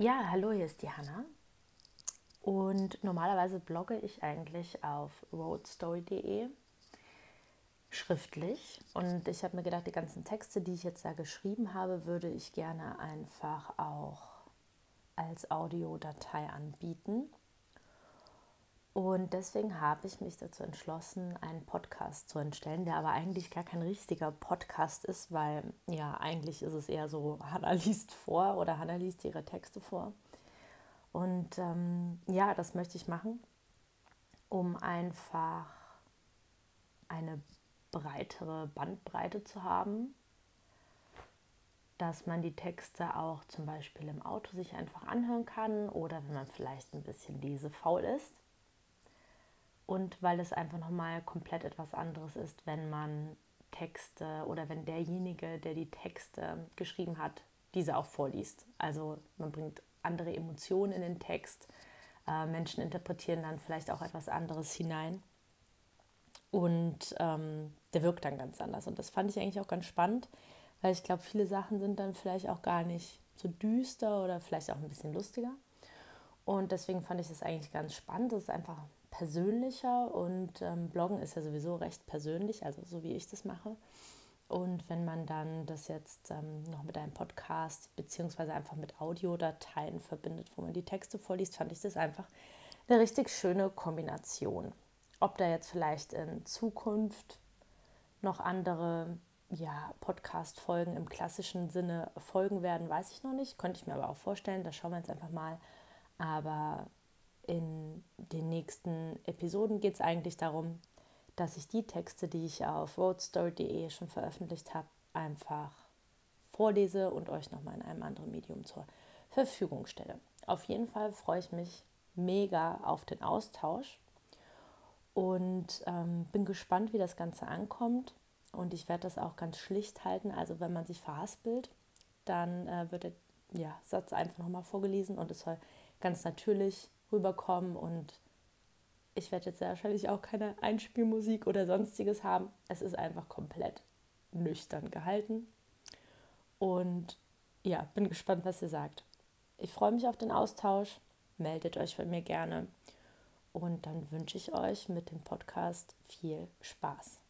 Ja, hallo, hier ist die Hanna. Und normalerweise blogge ich eigentlich auf roadstory.de schriftlich. Und ich habe mir gedacht, die ganzen Texte, die ich jetzt da geschrieben habe, würde ich gerne einfach auch als Audiodatei anbieten. Und deswegen habe ich mich dazu entschlossen, einen Podcast zu entstellen, der aber eigentlich gar kein richtiger Podcast ist, weil ja, eigentlich ist es eher so, Hannah liest vor oder Hannah liest ihre Texte vor. Und ähm, ja, das möchte ich machen, um einfach eine breitere Bandbreite zu haben, dass man die Texte auch zum Beispiel im Auto sich einfach anhören kann oder wenn man vielleicht ein bisschen lesefaul ist und weil es einfach nochmal komplett etwas anderes ist, wenn man Texte oder wenn derjenige, der die Texte geschrieben hat, diese auch vorliest. Also man bringt andere Emotionen in den Text, äh, Menschen interpretieren dann vielleicht auch etwas anderes hinein und ähm, der wirkt dann ganz anders. Und das fand ich eigentlich auch ganz spannend, weil ich glaube, viele Sachen sind dann vielleicht auch gar nicht so düster oder vielleicht auch ein bisschen lustiger. Und deswegen fand ich das eigentlich ganz spannend. Das ist einfach persönlicher und ähm, Bloggen ist ja sowieso recht persönlich, also so wie ich das mache. Und wenn man dann das jetzt ähm, noch mit einem Podcast beziehungsweise einfach mit Audiodateien verbindet, wo man die Texte vorliest, fand ich das einfach eine richtig schöne Kombination. Ob da jetzt vielleicht in Zukunft noch andere ja, Podcast-Folgen im klassischen Sinne folgen werden, weiß ich noch nicht. Könnte ich mir aber auch vorstellen. Da schauen wir jetzt einfach mal. Aber in den nächsten Episoden geht es eigentlich darum, dass ich die Texte, die ich auf roadstory.de schon veröffentlicht habe, einfach vorlese und euch nochmal in einem anderen Medium zur Verfügung stelle. Auf jeden Fall freue ich mich mega auf den Austausch und ähm, bin gespannt, wie das Ganze ankommt. Und ich werde das auch ganz schlicht halten. Also wenn man sich verhaspelt, dann äh, wird der ja, Satz einfach nochmal vorgelesen und es soll ganz natürlich rüberkommen und ich werde jetzt wahrscheinlich auch keine Einspielmusik oder sonstiges haben. Es ist einfach komplett nüchtern gehalten. Und ja, bin gespannt, was ihr sagt. Ich freue mich auf den Austausch. Meldet euch von mir gerne. Und dann wünsche ich euch mit dem Podcast viel Spaß.